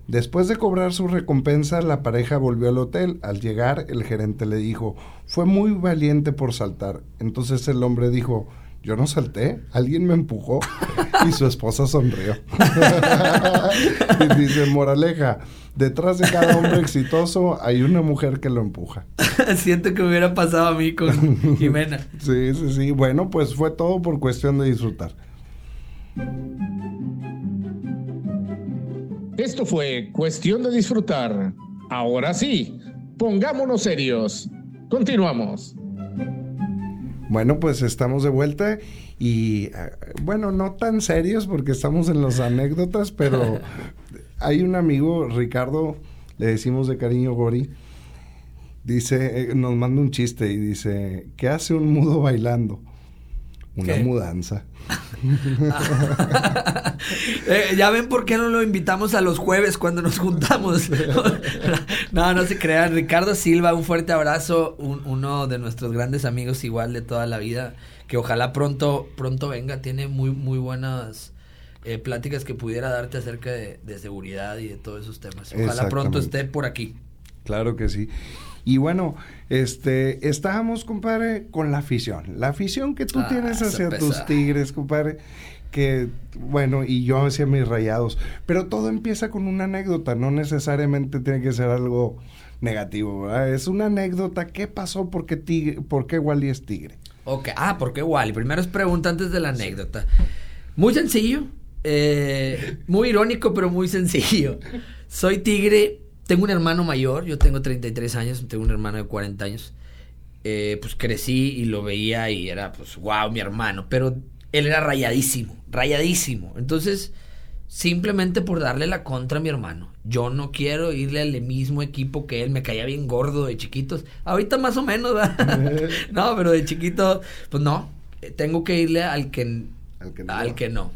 Después de cobrar su recompensa, la pareja volvió al hotel. Al llegar, el gerente le dijo, fue muy valiente por saltar. Entonces el hombre dijo, yo no salté, alguien me empujó (laughs) y su esposa sonrió. (laughs) y dice, moraleja, detrás de cada hombre exitoso hay una mujer que lo empuja. (laughs) Siento que me hubiera pasado a mí con Jimena. sí, sí, sí. Bueno, pues fue todo por cuestión de disfrutar. Esto fue cuestión de disfrutar. Ahora sí, pongámonos serios. Continuamos. Bueno, pues estamos de vuelta y eh, bueno, no tan serios porque estamos en las anécdotas, pero (laughs) hay un amigo, Ricardo, le decimos de cariño Gori, dice, eh, nos manda un chiste y dice, ¿qué hace un mudo bailando? Una mudanza. (laughs) Eh, ya ven por qué no lo invitamos a los jueves cuando nos juntamos. (laughs) no, no se crean. Ricardo Silva, un fuerte abrazo, uno de nuestros grandes amigos igual de toda la vida, que ojalá pronto, pronto venga. Tiene muy, muy buenas eh, pláticas que pudiera darte acerca de, de, seguridad y de todos esos temas. Ojalá pronto esté por aquí. Claro que sí. Y bueno, este, estábamos, compadre, con la afición. La afición que tú ah, tienes hacia tus tigres, compadre. Que, bueno, y yo hacia mis rayados. Pero todo empieza con una anécdota, no necesariamente tiene que ser algo negativo, ¿verdad? Es una anécdota. ¿Qué pasó? ¿Por qué, tigre, por qué Wally es tigre? Ok, ah, ¿por qué Wally? Primero es pregunta antes de la anécdota. Muy sencillo, eh, muy irónico, pero muy sencillo. Soy tigre tengo un hermano mayor, yo tengo 33 años, tengo un hermano de 40 años. Eh, pues crecí y lo veía y era, pues, wow, mi hermano. Pero él era rayadísimo, rayadísimo. Entonces, simplemente por darle la contra a mi hermano. Yo no quiero irle al mismo equipo que él. Me caía bien gordo de chiquitos. Ahorita más o menos, (laughs) no, pero de chiquito, pues no. Tengo que irle al que, al que no. Al que no.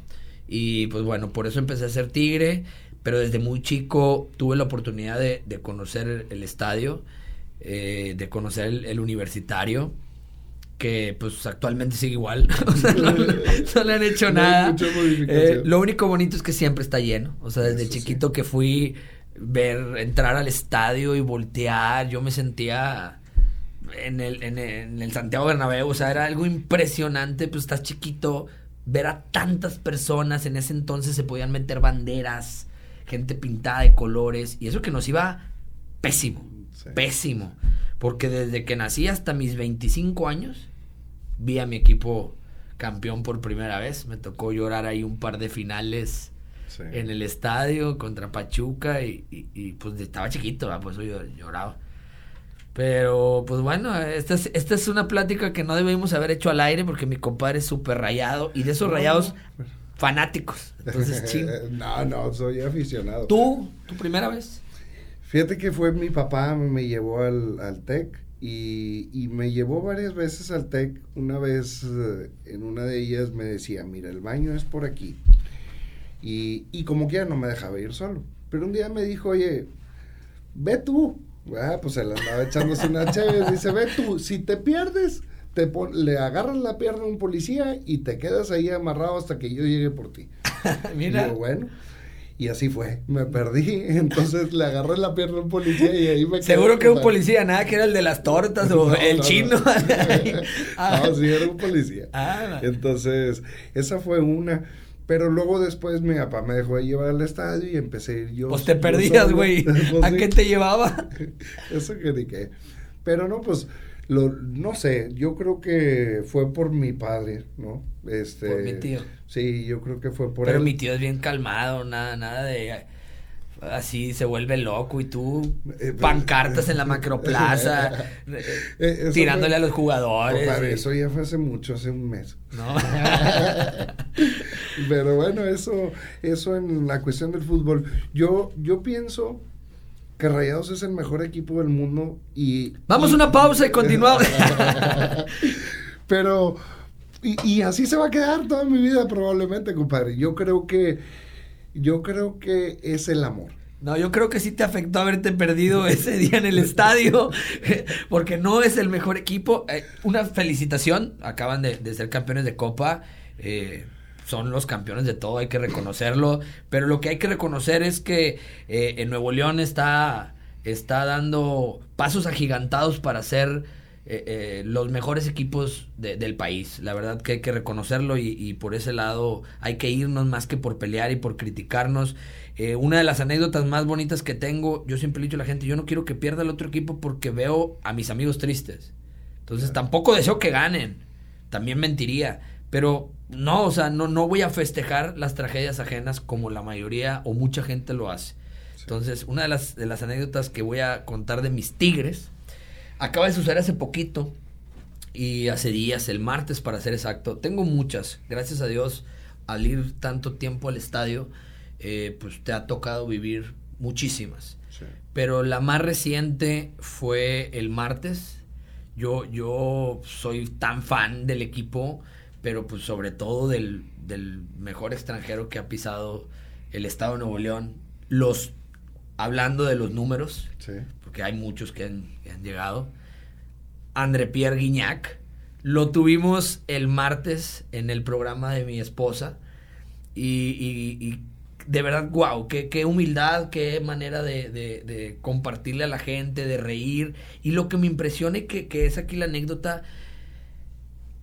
Y pues bueno, por eso empecé a ser tigre pero desde muy chico tuve la oportunidad de, conocer el estadio, eh, de conocer el, universitario, que pues actualmente sigue igual, (laughs) o sea, no, le han hecho nada. Eh, lo único bonito es que siempre está lleno, o sea, desde chiquito que fui ver, entrar al estadio y voltear, yo me sentía... En el, en, en el Santiago Bernabéu, o sea, era algo impresionante, pues estás chiquito, ver a tantas personas, en ese entonces se podían meter banderas, gente pintada de colores, y eso que nos iba pésimo, pésimo, porque desde que nací hasta mis 25 años, vi a mi equipo campeón por primera vez, me tocó llorar ahí un par de finales en el estadio contra Pachuca, y, pues estaba chiquito, pues yo lloraba. Pero, pues bueno, esta es, esta es una plática que no debemos haber hecho al aire porque mi compadre es súper rayado. Y de esos rayados, fanáticos. Entonces, (laughs) no, no, soy aficionado. ¿Tú? ¿Tu primera vez? Fíjate que fue mi papá, me llevó al, al TEC y, y, me llevó varias veces al TEC. Una vez, eh, en una de ellas me decía, mira, el baño es por aquí. Y, y como quiera no me dejaba ir solo. Pero un día me dijo, oye, ve tú. Ah, pues él andaba echándose una (laughs) chévere. Dice, ve tú, si te pierdes, te le agarras la pierna a un policía y te quedas ahí amarrado hasta que yo llegue por ti. (laughs) Mira. Y bueno, y así fue, me perdí, (laughs) entonces le agarré la pierna a un policía y ahí me Seguro que un policía, nada que era el de las tortas o (laughs) el chino. No. sí, era un policía. Ah, entonces, esa fue una. Pero luego después mi papá me dejó de llevar al estadio y empecé a ir yo. Pues te perdías, güey. Pues ¿A qué te llevaba? Eso que ni qué. Pero no, pues lo, no sé, yo creo que fue por mi padre, ¿no? Este, por mi tío. Sí, yo creo que fue por Pero mi tío es bien calmado, nada, nada de así se vuelve loco y tú eh, pancartas en la macroplaza (laughs) eh, tirándole a los jugadores. eso ya fue hace mucho, hace un mes. No. (laughs) (laughs) Pero bueno, eso, eso en la cuestión del fútbol. Yo, yo pienso que Rayados es el mejor equipo del mundo y... Vamos a una pausa y continuamos. (laughs) Pero, y, así se va a quedar toda mi vida probablemente, compadre. Yo creo que, yo creo que es el amor. No, yo creo que sí te afectó haberte perdido ese día en el estadio, (laughs) porque no es el mejor equipo. Eh, una felicitación, acaban de, ser campeones de Copa. Eh, son los campeones de todo, hay que reconocerlo. Pero lo que hay que reconocer es que eh, en Nuevo León está, está dando pasos agigantados para ser los mejores equipos del país. La verdad que hay que reconocerlo y, y, por ese lado hay que irnos más que por pelear y por criticarnos. Eh, una de las anécdotas más bonitas que tengo, yo siempre he dicho a la gente, yo no quiero que pierda el otro equipo porque veo a mis amigos tristes. Entonces tampoco deseo que ganen. También mentiría. Pero no, o sea, no, no voy a festejar las tragedias ajenas como la mayoría o mucha gente lo hace. Entonces, una de las, de las anécdotas que voy a contar de mis tigres acaba de suceder hace poquito y hace días, el martes para ser exacto. Tengo muchas, gracias a Dios, al ir tanto tiempo al estadio eh, pues te ha tocado vivir muchísimas. Pero la más reciente fue el martes. Yo, yo soy tan fan del equipo, pero pues sobre todo del, mejor extranjero que ha pisado el estado de Nuevo León. Los, hablando de los números, porque hay muchos que han, llegado. André Pierre Guignac. Lo tuvimos el martes en el programa de mi esposa. y de verdad, wow, qué, qué humildad, qué manera de, de, compartirle a la gente, de reír. Y lo que me impresiona y que, que es aquí la anécdota,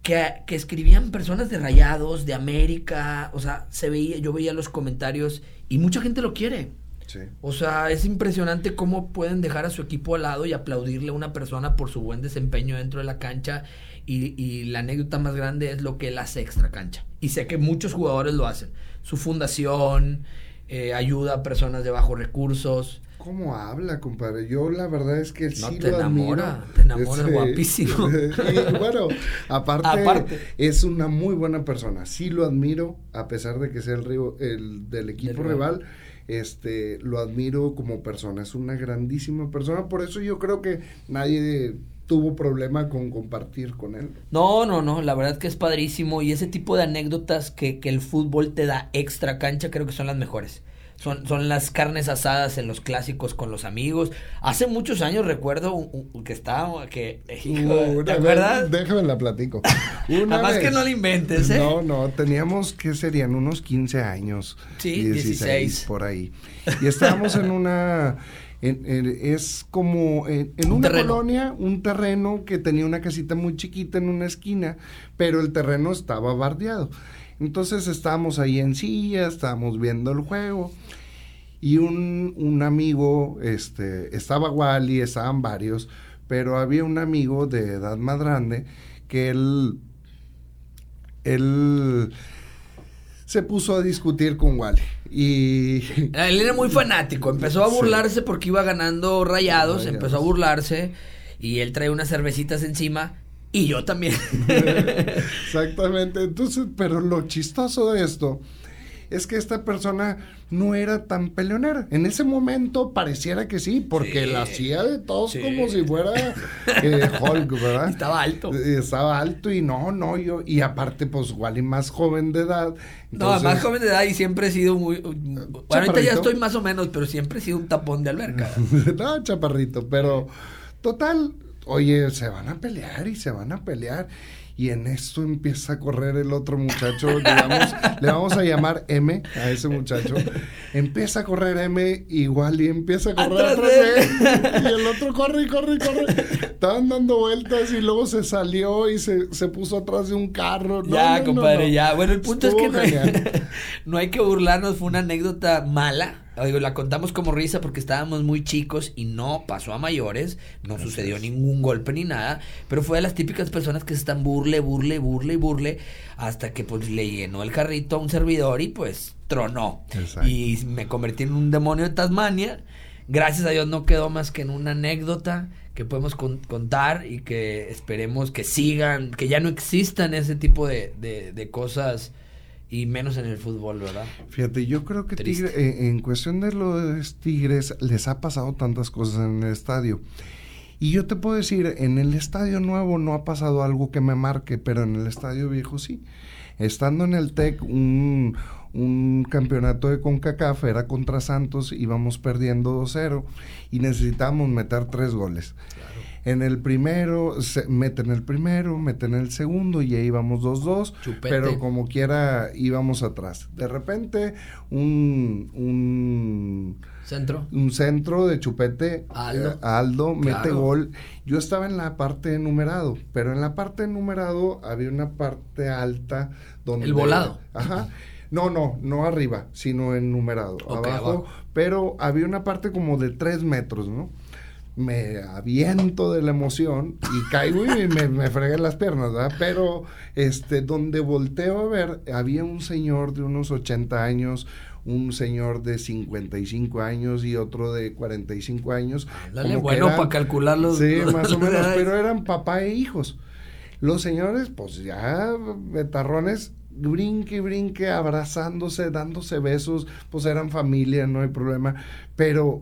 que, que, escribían personas de Rayados, de América, o sea, se veía, yo veía los comentarios y mucha gente lo quiere. Sí. O sea, es impresionante cómo pueden dejar a su equipo al lado y aplaudirle a una persona por su buen desempeño dentro de la cancha. Y, y la anécdota más grande es lo que él hace extra cancha. Y sé que muchos jugadores lo hacen su fundación, eh, ayuda a personas de bajos recursos. ¿Cómo habla, compadre? Yo la verdad es que no, sí te lo enamora, admiro. Te enamora, guapísimo. (laughs) y bueno, aparte, es una muy buena persona. Sí lo admiro, a pesar de que sea el, el del equipo rival. Este, lo admiro como persona. Es una grandísima persona. Por eso yo creo que nadie tuvo problema con compartir con él. No, no, no, la verdad que es padrísimo y ese tipo de anécdotas que, que el fútbol te da extra cancha creo que son las mejores. Son, son las carnes asadas en los clásicos con los amigos. Hace muchos años recuerdo que estaba, que... Uh, ¿Te acuerdas? Déjame la platico. (laughs) Una Además que no la inventes, ¿eh? No, no, teníamos, que serían? Unos 15 años. Sí, 16. Por ahí. Y estábamos en una es como en, una colonia, un terreno que tenía una casita muy chiquita en una esquina, pero el terreno estaba bardeado. Entonces estábamos ahí en silla, estábamos viendo el juego y un, un amigo, este, estaba Wally, estaban varios, pero había un amigo de edad más grande que él, él se puso a discutir con Wally. Y. (laughs) Él era muy fanático. Empezó a burlarse porque iba ganando rayados. Empezó a burlarse. Y él trae unas cervecitas encima. Y yo también. (laughs) Exactamente. Entonces, pero lo chistoso de esto es que esta persona no era tan peleonera. En ese momento pareciera que sí, porque la hacía de todos como si fuera eh, Hulk, ¿verdad? (laughs) Estaba alto. Eh, estaba alto y no, no, yo, y aparte, pues Wally más joven de edad. no, más joven de edad y siempre he sido muy. Bueno, ahorita ya estoy más o menos, pero siempre he sido un tapón de alberca. (laughs) no, chaparrito, pero total, oye, se van a pelear y se van a pelear. Y en esto empieza a correr el otro muchacho, le vamos (laughs) a llamar M a ese muchacho, (laughs) empieza a correr M igual y empieza a correr atrás, de (laughs) y el otro corre y corre y corre, estaban dando vueltas y luego se salió y se, se puso atrás de un carro. ya, compadre, ya, bueno, el punto es que no hay, (laughs) no hay que burlarnos, fue una anécdota mala, Oigo, la contamos como risa porque estábamos muy chicos y no pasó a mayores, no sucedió ningún golpe ni nada, pero fue de las típicas personas que se están burle, burle, burle y burle, hasta que pues le llenó el carrito a un servidor y pues tronó. Y me convertí en un demonio de Tasmania. Gracias a Dios no quedó más que en una anécdota que podemos contar y que esperemos que sigan, que ya no existan ese tipo de, de, de cosas y menos en el fútbol, ¿verdad? Fíjate, yo creo que tigre, eh, en cuestión de los Tigres les ha pasado tantas cosas en el estadio. Y yo te puedo decir, en el estadio nuevo no ha pasado algo que me marque, pero en el estadio viejo sí. Estando en el TEC, un, un campeonato de CONCACAF era contra Santos, íbamos perdiendo 2-0 y necesitábamos meter tres goles. En el primero, se, meten el primero, meten el segundo y ahí íbamos 2-2, pero como quiera íbamos atrás. De repente, un, un centro, un centro de chupete, Aldo, eh, mete gol. Yo estaba en la parte numerado, pero en la parte numerado había una parte alta donde... El volado. Ajá. No, no, no arriba, sino en numerado, abajo, pero había una parte como de tres metros, ¿no? me aviento de la emoción y caigo y me, me fregué las piernas, ¿verdad? Pero este, donde volteo a ver, había un señor de unos 80 años, un señor de 55 años y otro de 45 años. Dale, bueno, para calcularlos. Sí, más o (laughs) menos, pero eran papá e hijos. Los señores, pues ya, betarrones, brinque, brinque, abrazándose, dándose besos, pues eran familia, no hay problema, pero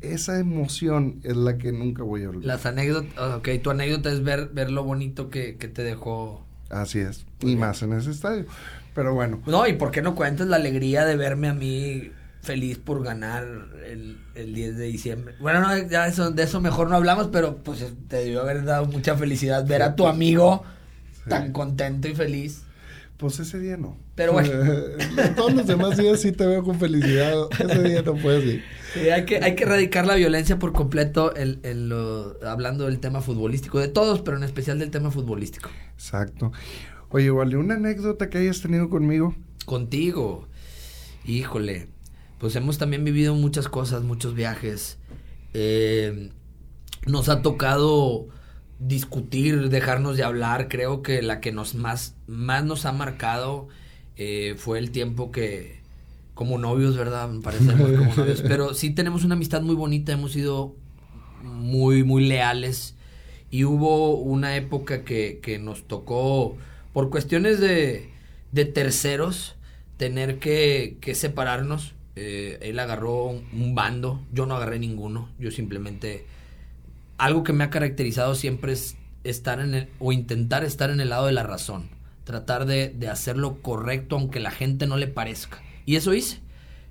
esa emoción es la que nunca voy a olvidar. Las anécdotas, ok, tu anécdota es ver, ver lo bonito que, te dejó. Así es, y más en ese estadio, pero bueno. No, y por qué no cuentas la alegría de verme a mí feliz por ganar el, el 10 de diciembre. Bueno, no, ya eso, de eso mejor no hablamos, pero pues te debió haber dado mucha felicidad ver a tu amigo tan contento y feliz. Pues ese día no. Pero bueno. (laughs) Todos los demás días sí te veo con felicidad. Ese día no puedes ir. Sí, hay que, hay que erradicar la violencia por completo en, en lo, hablando del tema futbolístico. De todos, pero en especial del tema futbolístico. Exacto. Oye, vale, una anécdota que hayas tenido conmigo. Contigo. Híjole. Pues hemos también vivido muchas cosas, muchos viajes. Eh, nos ha tocado discutir, dejarnos de hablar. Creo que la que nos más, más nos ha marcado eh, fue el tiempo que, como novios, ¿verdad? Parecemos como (laughs) novios. Pero sí tenemos una amistad muy bonita, hemos sido muy, muy leales. Y hubo una época que, que nos tocó, por cuestiones de, de terceros, tener que, que separarnos. Eh, él agarró un bando, yo no agarré ninguno, yo simplemente algo que me ha caracterizado siempre es estar en el, o intentar estar en el lado de la razón. Tratar de, de hacerlo correcto aunque la gente no le parezca. Y eso hice.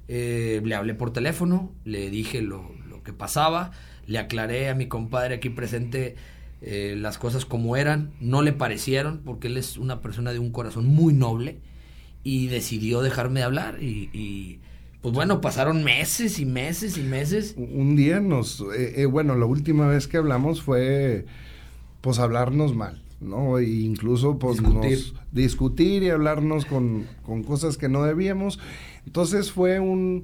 Eh, le hablé por teléfono, le dije lo, lo, que pasaba, le aclaré a mi compadre aquí presente eh, las cosas como eran, no le parecieron porque él es una persona de un corazón muy noble y decidió dejarme de hablar y pues bueno, pasaron meses y meses y meses. Un día nos, eh, eh, bueno, la última vez que hablamos fue, pues hablarnos mal, ¿no? E incluso, pues discutir, discutir y hablarnos con, con cosas que no debíamos. Entonces fue un,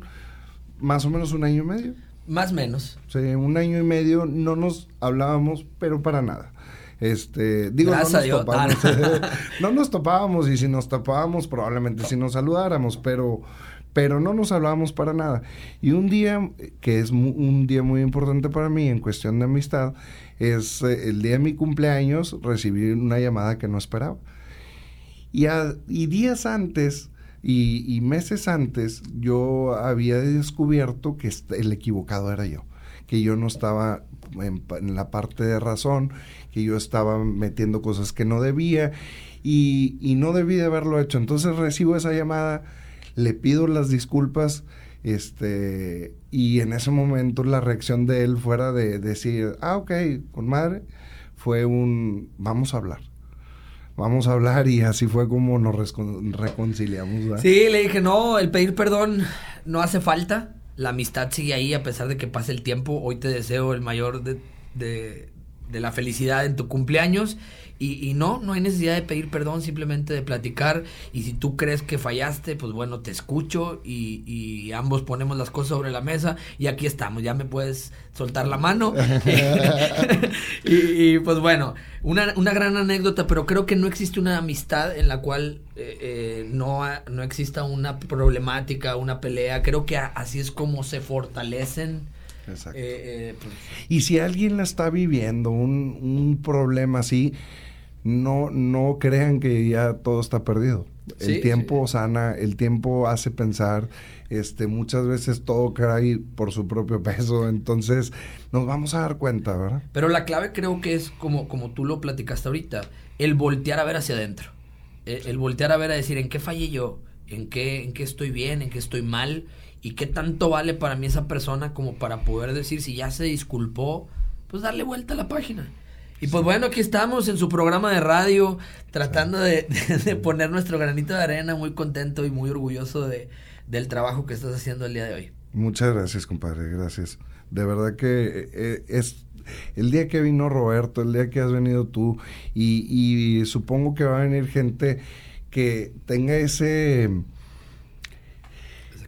más o menos un año y medio. Más o menos. Sí, un año y medio no nos hablábamos, pero para nada. Este, digo, no nos, topábamos, (laughs) no nos topábamos y si nos topábamos probablemente si nos saludáramos, pero pero no nos hablábamos para nada. Y un día, que es un día muy importante para mí en cuestión de amistad, es eh, el día de mi cumpleaños, recibí una llamada que no esperaba. Y, y días antes y, meses antes, yo había descubierto que el equivocado era yo, que yo no estaba en, la parte de razón, que yo estaba metiendo cosas que no debía y, y no debí de haberlo hecho. Entonces recibo esa llamada le pido las disculpas, este, y en ese momento la reacción de él fuera de decir, ah, ok, con madre, fue un, vamos a hablar. Vamos a hablar y así fue como nos reconciliamos. Sí, le dije, no, el pedir perdón no hace falta. La amistad sigue ahí a pesar de que pase el tiempo. Hoy te deseo el mayor de, de, de la felicidad en tu cumpleaños y, no, no hay necesidad de pedir perdón, simplemente de platicar. Y si tú crees que fallaste, pues bueno, te escucho y, ambos ponemos las cosas sobre la mesa y aquí estamos. Ya me puedes soltar la mano. (laughs) (laughs) y, pues bueno, una, una, gran anécdota, pero creo que no existe una amistad en la cual eh, eh, no, no exista una problemática, una pelea. Creo que así es como se fortalecen. Exacto. Eh, pues y si alguien la está viviendo, un, un problema así, no, no crean que ya todo está perdido. El tiempo sana, el tiempo hace pensar, este, muchas veces todo cae por su propio peso, entonces nos vamos a dar cuenta, ¿verdad? Pero la clave creo que es como, como tú lo platicaste ahorita, el voltear a ver hacia adentro. el, el voltear a ver a decir en qué fallé yo, en qué, en qué estoy bien, en qué estoy mal y qué tanto vale para mí esa persona como para poder decir si ya se disculpó, pues darle vuelta a la página. Y pues bueno, aquí estamos en su programa de radio, tratando de, de- de poner nuestro granito de arena, muy contento y muy orgulloso de, del trabajo que estás haciendo el día de hoy. Muchas gracias, compadre, gracias. De verdad que eh, es el día que vino Roberto, el día que has venido tú, y, y supongo que va a venir gente que tenga ese...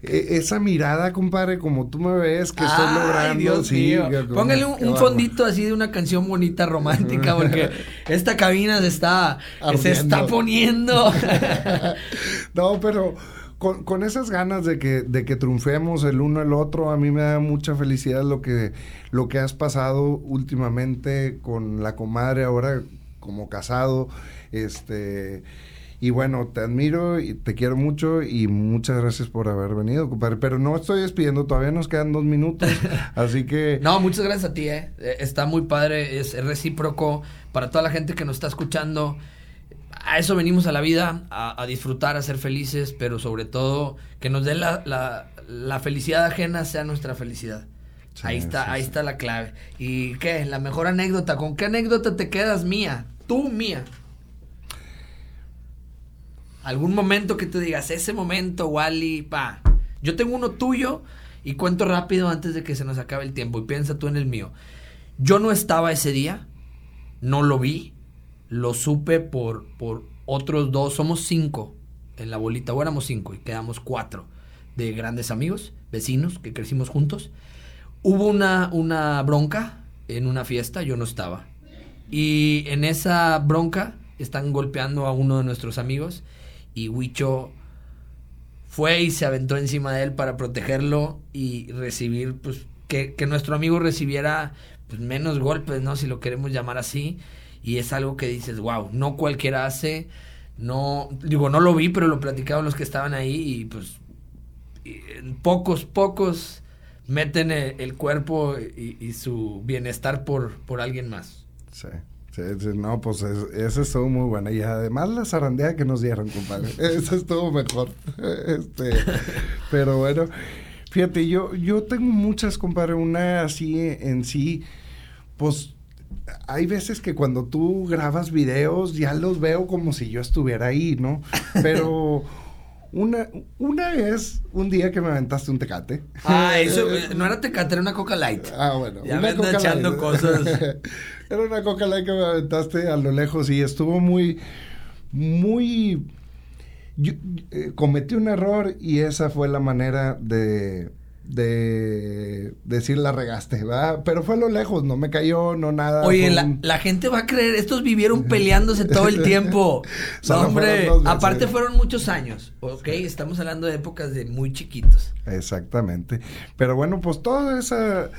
e- Esa mirada, compadre, como tú me ves, que estoy Ay, logrando. Dios sí, mío. Póngale un, fondito así de una canción bonita, romántica, (laughs) porque esta cabina se está, se está poniendo. (laughs) no, pero con, con esas ganas de que, de que triunfemos el uno el otro, a mí me da mucha felicidad lo que, lo que has pasado últimamente con la comadre, ahora como casado, este... Y bueno, te admiro y te quiero mucho y muchas gracias por haber venido, compadre. Pero no estoy despidiendo, todavía nos quedan dos minutos, (laughs) así que... No, muchas gracias a ti, eh. Eh, Está muy padre, es, es recíproco para toda la gente que nos está escuchando. A eso venimos a la vida, a, a disfrutar, a ser felices, pero sobre todo que nos dé la, la, la felicidad ajena sea nuestra felicidad. Sí, ahí está, sí, ahí sí. está la clave. ¿Y qué? La mejor anécdota. ¿Con qué anécdota te quedas mía? Tú mía. Algún momento que tú digas, ese momento, Wally, pa. Yo tengo uno tuyo y cuento rápido antes de que se nos acabe el tiempo y piensa tú en el mío. Yo no estaba ese día, no lo vi, lo supe por, por otros dos, somos cinco en la bolita, o éramos cinco y quedamos cuatro de grandes amigos, vecinos que crecimos juntos. Hubo una, una bronca en una fiesta, yo no estaba. Y en esa bronca están golpeando a uno de nuestros amigos y Huicho fue y se aventó encima de él para protegerlo y recibir, pues, que, nuestro amigo recibiera pues, menos golpes, ¿no? Si lo queremos llamar así. Y es algo que dices, wow, no cualquiera hace, no, digo, no lo vi, pero lo platicaban los que estaban ahí y pues pocos, pocos meten el, el cuerpo y, y su bienestar por, por alguien más. Sí, sí, sí, no, pues es- esa estuvo muy buena. Y además la zarandea que nos dieron, compadre. (laughs) Esa estuvo mejor. Este, pero bueno, fíjate, yo, yo tengo muchas, compadre. Una así en sí, pues hay veces que cuando tú grabas videos ya los veo como si yo estuviera ahí, ¿no? Pero (laughs) una, una vez, un día que me aventaste un tecate. Ah, eso (laughs) no era tecate, era una coca light. Ah, bueno. Ya me anda Coca echando cosas. Era una coca light que me aventaste a lo lejos y estuvo muy, muy... yo- eh, cometí un error y esa fue la manera de, de decir la regaste, ¿verdad? Pero fue a lo lejos, no me cayó, no nada. Oye, la, la gente va a creer, estos vivieron peleándose todo el tiempo. (laughs) No, hombre, fueron aparte fueron muchos años, ¿ok? Estamos hablando de épocas de muy chiquitos. Exactamente. Pero bueno, pues toda esa,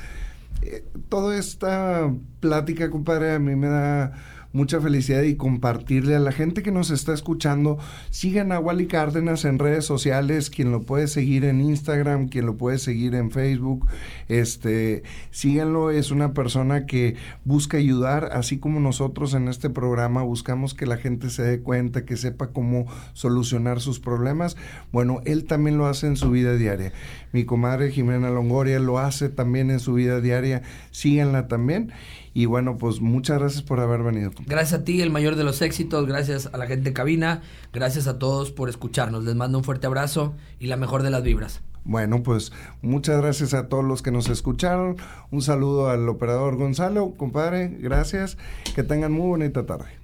eh, toda esta plática, compadre, a mí me da mucha felicidad y compartirle a la gente que nos está escuchando. Sigan a Wally Cárdenas en redes sociales, quien lo puede seguir en Instagram, quien lo puede seguir en Facebook. Este, síganlo, es una persona que busca ayudar, así como nosotros en este programa buscamos que la gente se dé cuenta, que sepa cómo solucionar sus problemas. Bueno, él también lo hace en su vida diaria. Mi comadre Jimena Longoria lo hace también en su vida diaria. Síganla también. Y bueno, pues muchas gracias por haber venido. Gracias a ti, el mayor de los éxitos, gracias a la gente de cabina, gracias a todos por escucharnos. Les mando un fuerte abrazo y la mejor de las vibras. Bueno, pues muchas gracias a todos los que nos escucharon. Un saludo al operador Gonzalo, compadre, gracias. Que tengan muy bonita tarde.